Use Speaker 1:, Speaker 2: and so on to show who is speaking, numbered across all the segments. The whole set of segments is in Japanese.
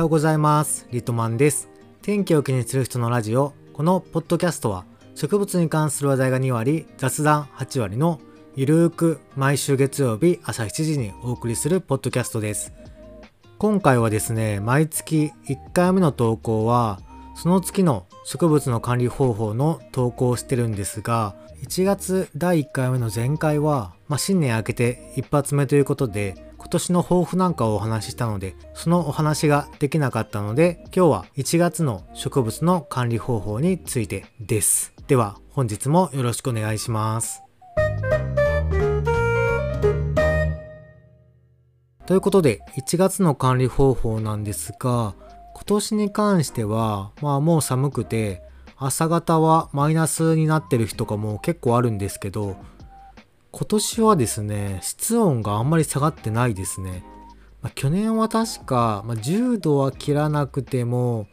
Speaker 1: おはようございます。リトマンです。天気を気にする人のラジオ。このポッドキャストは植物に関する話題が2割、雑談8割のゆるーく毎週月曜日朝7時にお送りするポッドキャストです。今回はですね、毎月1回目の投稿は、その月の植物の管理方法の投稿をしてるんですが、1月第1回目の前回は、まあ、新年明けて一発目ということで、今年の抱負なんかをお話ししたので、そのお話ができなかったので、今日は1月の植物の管理方法についてです。では、本日もよろしくお願いします。ということで、1月の管理方法なんですが、今年に関しては、まあもう寒くて、朝方はマイナスになってる日とかも結構あるんですけど、今年はですね、室温があんまり下がってないですね。まあ、去年は確か、まあ、10度は切らなくても、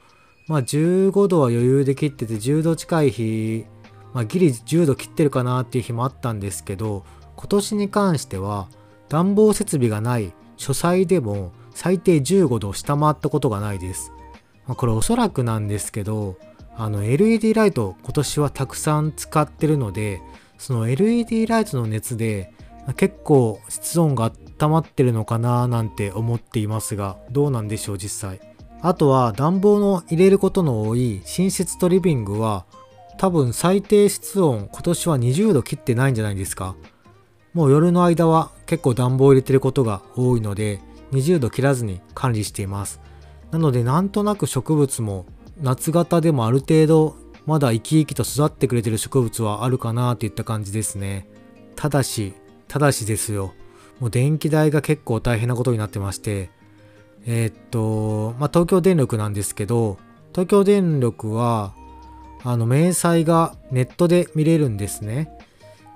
Speaker 1: まあ、15度は余裕で切ってて10度近い日、まあ、ギリ10度切ってるかなっていう日もあったんですけど、今年に関しては暖房設備がない書斎でも最低15度を下回ったことがないです。まあ、これおそらくなんですけど、あの LED ライト今年はたくさん使ってるので、その LED ライトの熱で結構室温が温まってるのかななんて思っていますがどうなんでしょう実際。あとは暖房の入れることの多い寝室とリビングは多分最低室温今年は20度切ってないんじゃないですか。もう夜の間は結構暖房入れてることが多いので20度切らずに管理しています。なのでなんとなく植物も夏型でもある程度まだ生き生きと育ってくれてる植物はあるかなといった感じですね。ただし、ただしですよ。もう電気代が結構大変なことになってまして、えー、っと、まあ、東京電力なんですけど、東京電力は、あの、明細がネットで見れるんですね。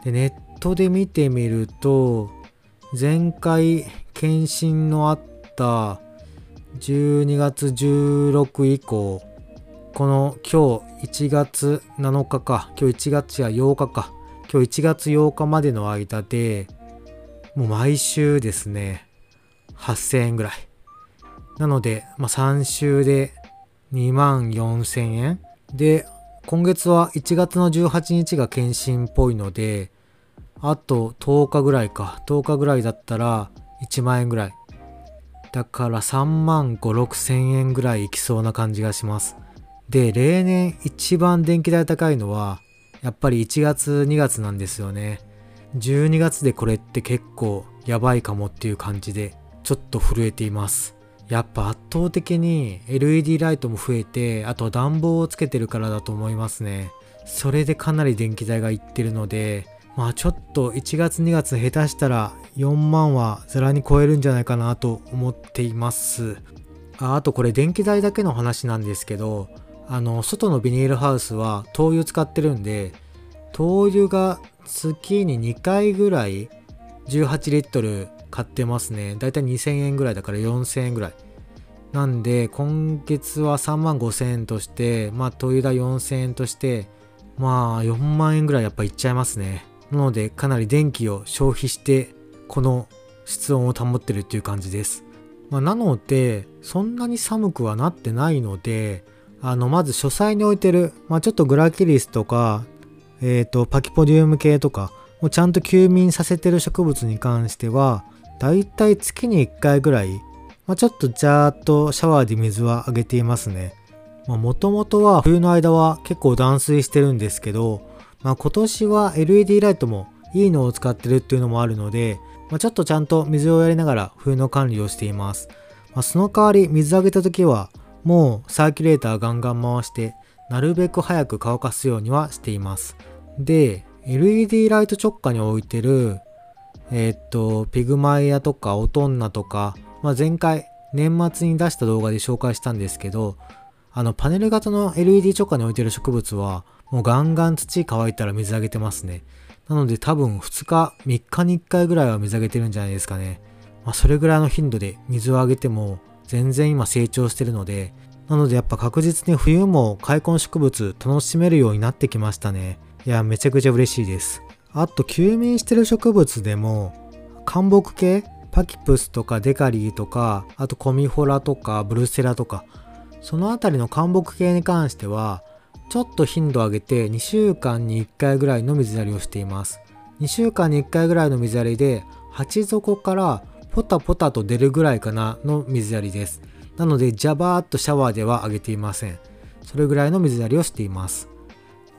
Speaker 1: で、ネットで見てみると、前回検診のあった12月16以降、この今日1月7日か、今日1月や8日か、今日1月8日までの間で、もう毎週ですね、8000円ぐらい。なので、まあ、3週で2万4000円。で、今月は1月の18日が検診っぽいので、あと10日ぐらいか、10日ぐらいだったら1万円ぐらい。だから3万5、6000円ぐらいいきそうな感じがします。で、例年一番電気代高いのは、やっぱり1月2月なんですよね。12月でこれって結構やばいかもっていう感じで、ちょっと震えています。やっぱ圧倒的に LED ライトも増えて、あと暖房をつけてるからだと思いますね。それでかなり電気代がいってるので、まあちょっと1月2月下手したら4万はざらに超えるんじゃないかなと思っています。ああとこれ電気代だけの話なんですけど、あの、外のビニールハウスは灯油使ってるんで、灯油が月に2回ぐらい18リットル買ってますね。だいたい2000円ぐらいだから4000円ぐらい。なんで、今月は3万5000円として、まあ灯油代4000円として、まあ4万円ぐらいやっぱいっちゃいますね。なので、かなり電気を消費して、この室温を保ってるっていう感じです。まあなので、そんなに寒くはなってないので、あの、まず書斎に置いてる、まあ、ちょっとグラキリスとか、えっ、ー、と、パキポディウム系とかをちゃんと休眠させてる植物に関しては、だいたい月に1回ぐらい、まあ、ちょっとジャーっとシャワーで水はあげていますね。もともとは冬の間は結構断水してるんですけど、まあ、今年は LED ライトもいいのを使ってるっていうのもあるので、まあ、ちょっとちゃんと水をやりながら冬の管理をしています。まあ、その代わり水あげた時は、もうサーキュレーターガンガン回して、なるべく早く乾かすようにはしています。で、LED ライト直下に置いてる、えー、っと、ピグマイアとかオトンナとか、まあ、前回年末に出した動画で紹介したんですけど、あのパネル型の LED 直下に置いてる植物は、もうガンガン土乾いたら水あげてますね。なので多分2日、3日に1回ぐらいは水あげてるんじゃないですかね。まあ、それぐらいの頻度で水をあげても、全然今成長してるので、なのでやっぱ確実に冬も開墾植物楽しめるようになってきましたね。いや、めちゃくちゃ嬉しいです。あと、休眠してる植物でも、干木系パキプスとかデカリーとか、あとコミフォラとかブルセラとか、そのあたりの干木系に関しては、ちょっと頻度を上げて2週間に1回ぐらいの水やりをしています。2週間に1回ぐらいの水やりで、鉢底からポタポタと出るぐらいかなの水やりです。なので、ジャバーっとシャワーでは上げていません。それぐらいの水やりをしています。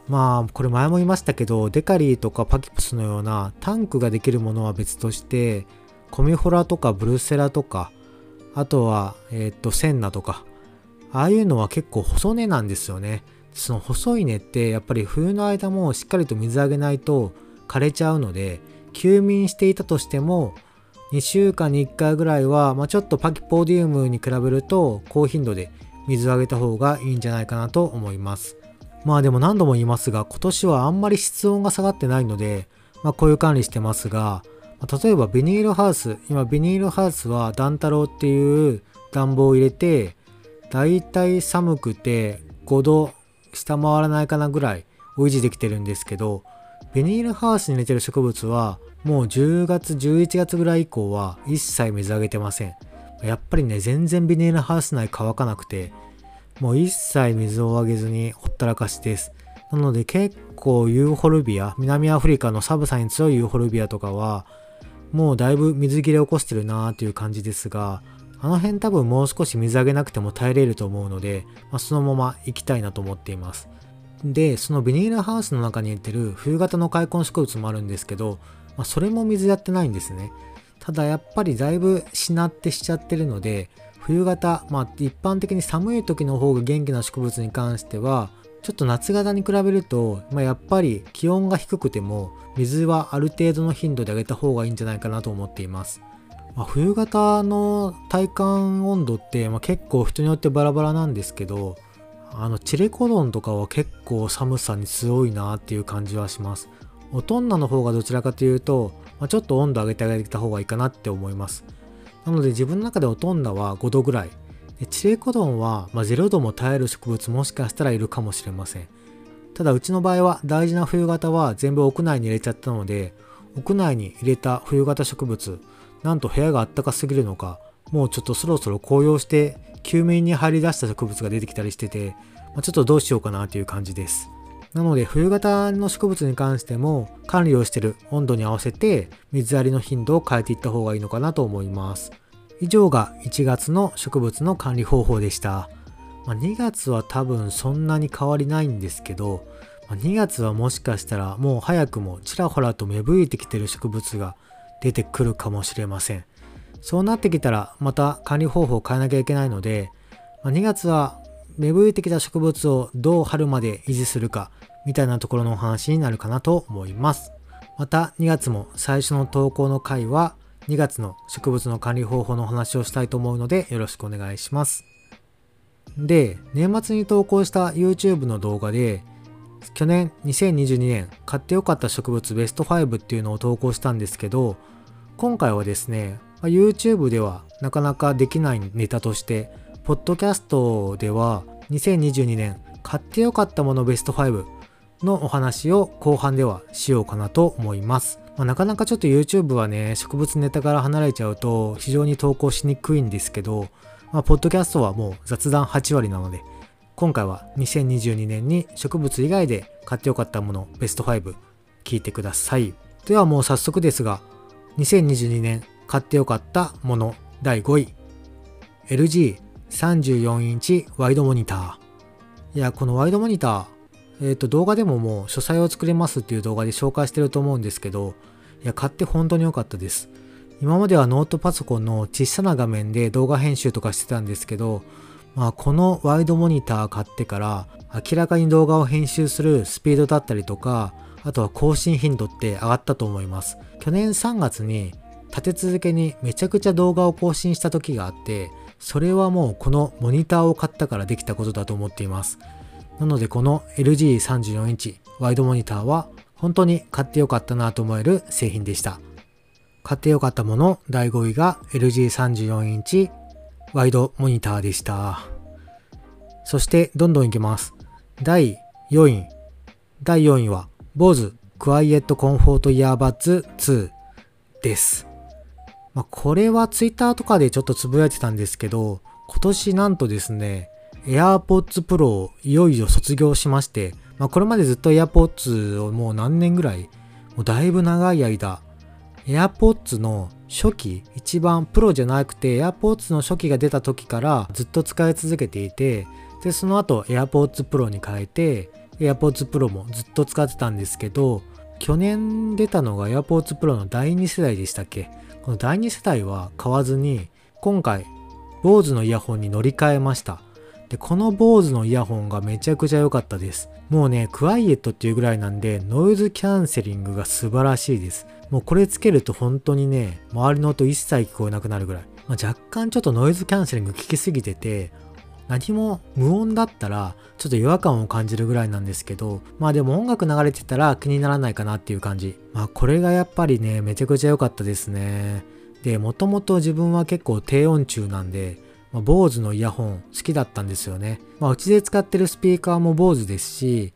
Speaker 1: まあ、これ前も言いましたけど、デカリーとかパキプスのようなタンクができるものは別として、コミフォラとかブルセラとか、あとは、えっ、と、センナとか、ああいうのは結構細根なんですよね。その細い根ってやっぱり冬の間もしっかりと水あげないと枯れちゃうので、休眠していたとしても、2週間に1回ぐらいは、まあ、ちょっとパキポディウムに比べると高頻度で水をあげた方がいいんじゃないかなと思います。まあでも何度も言いますが、今年はあんまり室温が下がってないので、まあこういう管理してますが、例えばビニールハウス、今ビニールハウスは暖太郎っていう暖房を入れて、だいたい寒くて5度下回らないかなぐらいを維持できてるんですけど、ビニールハウスに入れてる植物はもう10月、11月ぐらい以降は一切水あげてません。やっぱりね、全然ビニールハウス内乾かなくて、もう一切水をあげずにほったらかしです。なので結構ユーフォルビア、南アフリカのサブサに強いユーフォルビアとかは、もうだいぶ水切れ起こしてるなーっていう感じですが、あの辺多分もう少し水あげなくても耐えれると思うので、まあ、そのまま行きたいなと思っています。で、そのビニールハウスの中に入れてる冬型の開墾植物もあるんですけど、まあ、それも水やってないんですね。ただやっぱりだいぶしなってしちゃってるので、冬型、まあ一般的に寒い時の方が元気な植物に関しては、ちょっと夏型に比べると、まあ、やっぱり気温が低くても水はある程度の頻度であげた方がいいんじゃないかなと思っています。まあ、冬型の体感温度って、まあ、結構人によってバラバラなんですけど、あのチレコドンとかは結構寒さに強いなっていう感じはします。オトンナの方がどちらかというと、まあ、ちょっと温度上げてあげた方がいいかなって思います。なので自分の中でオトンナは5度ぐらい。でチレコドンは、まあ、0度も耐える植物もしかしたらいるかもしれません。ただうちの場合は大事な冬型は全部屋内に入れちゃったので、屋内に入れた冬型植物、なんと部屋があったかすぎるのか、もうちょっとそろそろ紅葉して休眠に入り出した植物が出てきたりしてて、まあ、ちょっとどうしようかなという感じです。なので冬型の植物に関しても管理をしている温度に合わせて水やりの頻度を変えていった方がいいのかなと思います。以上が1月の植物の管理方法でした。まあ、2月は多分そんなに変わりないんですけど、まあ、2月はもしかしたらもう早くもちらほらと芽吹いてきてる植物が出てくるかもしれません。そうなってきたらまた管理方法を変えなきゃいけないので、まあ、2月は芽吹いてきた植物をどう春まで維持するかみたいなところのお話になるかなと思います。また2月も最初の投稿の回は2月の植物の管理方法のお話をしたいと思うのでよろしくお願いします。で、年末に投稿した YouTube の動画で去年2022年買ってよかった植物ベスト5っていうのを投稿したんですけど今回はですね YouTube ではなかなかできないネタとしてポッドキャストでは2022年買ってよかったものベスト5のお話を後半ではしようかなと思います。まあ、なかなかちょっと YouTube はね、植物ネタから離れちゃうと非常に投稿しにくいんですけど、まあ、ポッドキャストはもう雑談8割なので、今回は2022年に植物以外で買ってよかったものベスト5聞いてください。ではもう早速ですが、2022年買ってよかったもの第5位。LG34 インチワイドモニター。いや、このワイドモニター、えっ、ー、と、動画でももう書斎を作れますっていう動画で紹介してると思うんですけど、いや、買って本当に良かったです。今まではノートパソコンの小さな画面で動画編集とかしてたんですけど、まあ、このワイドモニター買ってから明らかに動画を編集するスピードだったりとか、あとは更新頻度って上がったと思います。去年3月に立て続けにめちゃくちゃ動画を更新した時があって、それはもうこのモニターを買ったからできたことだと思っています。なのでこの LG34 インチワイドモニターは本当に買ってよかったなと思える製品でした。買ってよかったもの第5位が LG34 インチワイドモニターでした。そしてどんどんいきます。第4位。第4位は BOSE Quiet Comfort Earbuds 2です。まあ、これは Twitter とかでちょっとつぶやいてたんですけど、今年なんとですね、AirPods Pro をいよいよ卒業しまして、まあ、これまでずっと AirPods をもう何年ぐらい、もうだいぶ長い間、AirPods の初期、一番プロじゃなくて AirPods の初期が出た時からずっと使い続けていて、で、その後 AirPods Pro に変えて、AirPods Pro もずっと使ってたんですけど、去年出たのが AirPods Pro の第2世代でしたっけ？この第2世代は買わずに、今回、BOSE のイヤホンに乗り換えました。で、この BOSE のイヤホンがめちゃくちゃ良かったです。もうね、クワイエットっていうぐらいなんで、ノイズキャンセリングが素晴らしいです。もうこれつけると本当にね、周りの音一切聞こえなくなるぐらい。まあ、若干ちょっとノイズキャンセリング効きすぎてて、何も無音だったらちょっと違和感を感じるぐらいなんですけどまあでも音楽流れてたら気にならないかなっていう感じまあこれがやっぱりねめちゃくちゃ良かったですねでもともと自分は結構低音中なんでまあ、BOSE のイヤホン好きだったんですよね。まあ、うちで使ってるスピーカーも BOSE ですし、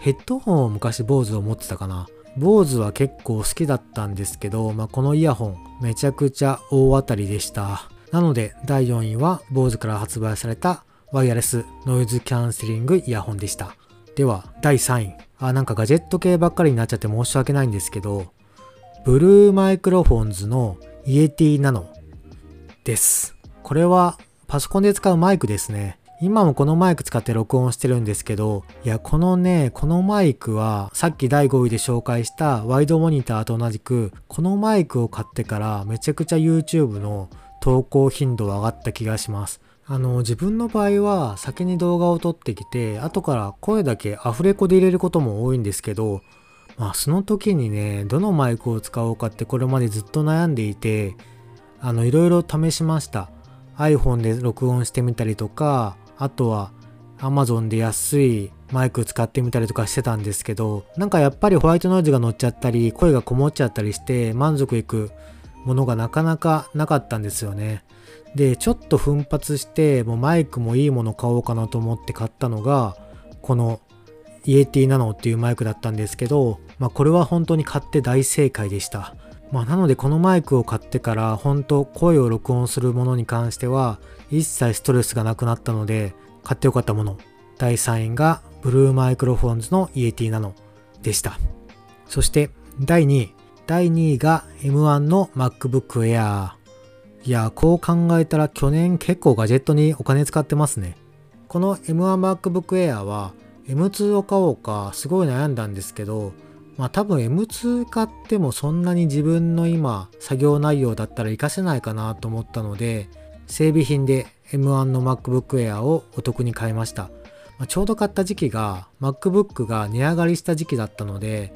Speaker 1: ヘッドホンを昔 BOSE を持ってたかな。BOSE は結構好きだったんですけど、まあ、このイヤホンめちゃくちゃ大当たりでした。なので第4位は BOSE から発売されたワイヤレスノイズキャンセリングイヤホンでした。では、第3位。あ、なんかガジェット系ばっかりになっちゃって申し訳ないんですけど、ブルーマイクロフォンズのイエティナノです。これはパソコンで使うマイクですね。今もこのマイク使って録音してるんですけど、いや、このね、このマイクは、さっき第5位で紹介したワイドモニターと同じく、このマイクを買ってからめちゃくちゃ YouTube の投稿頻度は上がった気がします。あの、自分の場合は先に動画を撮ってきて、後から声だけアフレコで入れることも多いんですけど、まあその時にね、どのマイクを使おうかってこれまでずっと悩んでいて、あの、いろいろ試しました。iPhone で録音してみたりとか、あとは Amazon で安いマイク使ってみたりとかしてたんですけど、なんかやっぱりホワイトノイズが乗っちゃったり、声がこもっちゃったりして満足いくものがなかなかなかったんですよね。で、ちょっと奮発して、もうマイクもいいもの買おうかなと思って買ったのが、このイエティナノっていうマイクだったんですけど、まあこれは本当に買って大正解でした。まあなのでこのマイクを買ってから本当声を録音するものに関しては一切ストレスがなくなったので買ってよかったもの。第3位がブルーマイクロフォンズのイエティナノでした。そして第2位。第2位が M1 の MacBook Air。いや、こう考えたら去年結構ガジェットにお金使ってますね。この M1MacBook Air は M2 を買おうかすごい悩んだんですけど、まあ多分 M2 買ってもそんなに自分の今作業内容だったら活かせないかなと思ったので、整備品で M1 の MacBook Air をお得に買いました。まあ、ちょうど買った時期が MacBook が値上がりした時期だったので、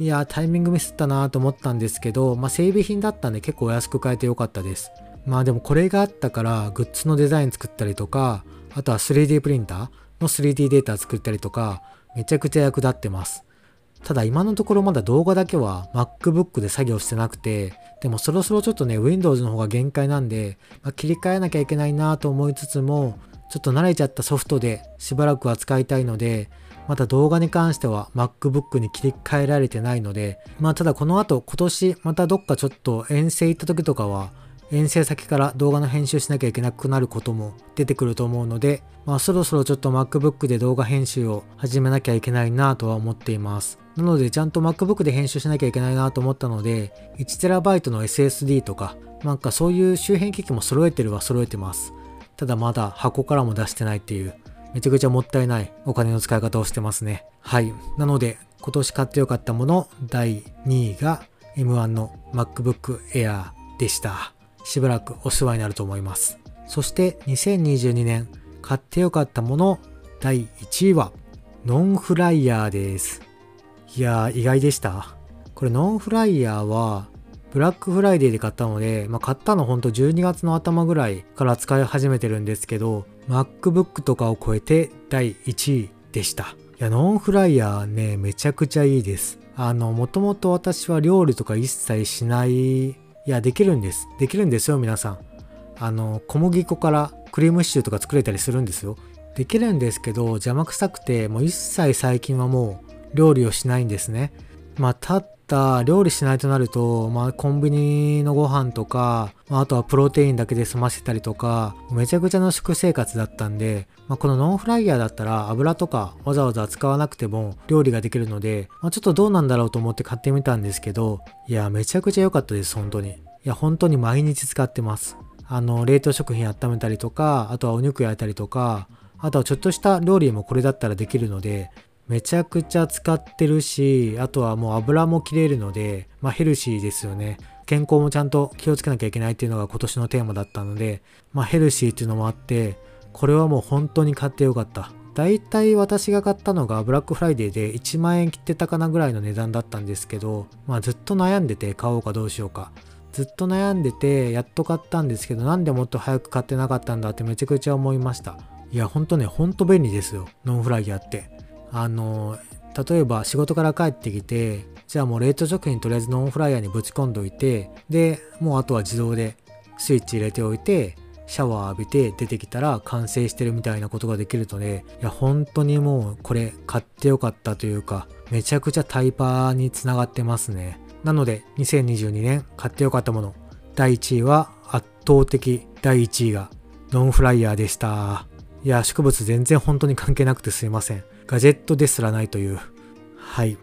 Speaker 1: いや、タイミングミスったなと思ったんですけど、まあ整備品だったんで結構お安く買えてよかったです。まあでもこれがあったからグッズのデザイン作ったりとか、あとは 3D プリンターの 3D データ作ったりとか、めちゃくちゃ役立ってます。ただ今のところまだ動画だけは MacBook で作業してなくて、でもそろそろちょっとね、Windows の方が限界なんで、まあ、切り替えなきゃいけないなと思いつつも、ちょっと慣れちゃったソフトでしばらくは使いたいので、また動画に関しては MacBook に切り替えられてないので、まあただこの後今年またどっかちょっと遠征行った時とかは遠征先から動画の編集しなきゃいけなくなることも出てくると思うので、まあそろそろちょっと MacBook で動画編集を始めなきゃいけないなとは思っています。なのでちゃんと MacBook で編集しなきゃいけないなと思ったので、1TB の SSD とか、なんかそういう周辺機器も揃えてるは揃えてます。ただまだ箱からも出してないっていう、めちゃくちゃもったいないお金の使い方をしてますね。はい。なので、今年買ってよかったもの第2位が M1 の MacBook Air でした。しばらくお世話になると思います。そして2022年買ってよかったもの第1位はノンフライヤーです。いやー意外でした。これノンフライヤーはブラックフライデーで買ったので、まあ、買ったのほんと12月の頭ぐらいから使い始めてるんですけど MacBook とかを超えて第1位でした。いや、ノンフライヤーね、めちゃくちゃいいです。あの、もともと私は料理とか一切しないいや、できるんです。できるんですよ、皆さん。あの、小麦粉からクリームシチューとか作れたりするんですよ。できるんですけど、邪魔くさくて、もう一切最近はもう料理をしないんですね。まあ、たた料理しないとなると、まあ、コンビニのご飯とか、まあ、あとはプロテインだけで済ませたりとか、めちゃくちゃの食生活だったんで、まあ、このノンフライヤーだったら油とかわざわざ使わなくても料理ができるので、まあ、ちょっとどうなんだろうと思って買ってみたんですけど、いや、めちゃくちゃ良かったです、本当に。いや、本当に毎日使ってます。あの、冷凍食品温めたりとか、あとはお肉焼いたりとか、あとはちょっとした料理もこれだったらできるので、めちゃくちゃ使ってるし、あとはもう油も切れるので、まあヘルシーですよね。健康もちゃんと気をつけなきゃいけないっていうのが今年のテーマだったので、まあヘルシーっていうのもあって、これはもう本当に買ってよかった。だいたい私が買ったのがブラックフライデーで1万円切ってたかなぐらいの値段だったんですけど、まあずっと悩んでて買おうかどうしようか。ずっと悩んでてやっと買ったんですけどなんでもっと早く買ってなかったんだってめちゃくちゃ思いました。いやほんとねほんと便利ですよノンフライヤーって。あの例えば仕事から帰ってきてじゃあもう冷凍食品とりあえずノンフライヤーにぶち込んどいてでもうあとは自動でスイッチ入れておいてシャワー浴びて出てきたら完成してるみたいなことができるとねいや本当にもうこれ買ってよかったというかめちゃくちゃタイパーにつながってますね。なので2022年買ってよかったもの。第1位は圧倒的第1位がノンフライヤーでした。いや植物全然本当に関係なくてすいません。ガジェットですらないという。はい。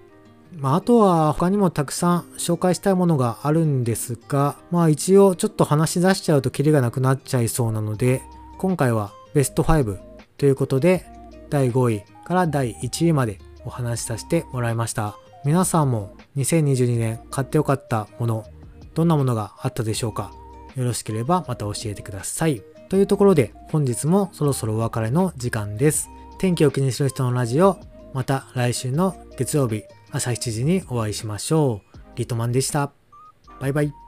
Speaker 1: まあ、あとは他にもたくさん紹介したいものがあるんですが、まあ一応ちょっと話し出しちゃうとキリがなくなっちゃいそうなので、今回はベスト5ということで、第5位から第1位までお話しさせてもらいました。皆さんも2022年買ってよかったもの、どんなものがあったでしょうかよろしければまた教えてください。というところで本日もそろそろお別れの時間です。天気を気にする人のラジオ、また来週の月曜日朝7時にお会いしましょう。リトマンでした。バイバイ。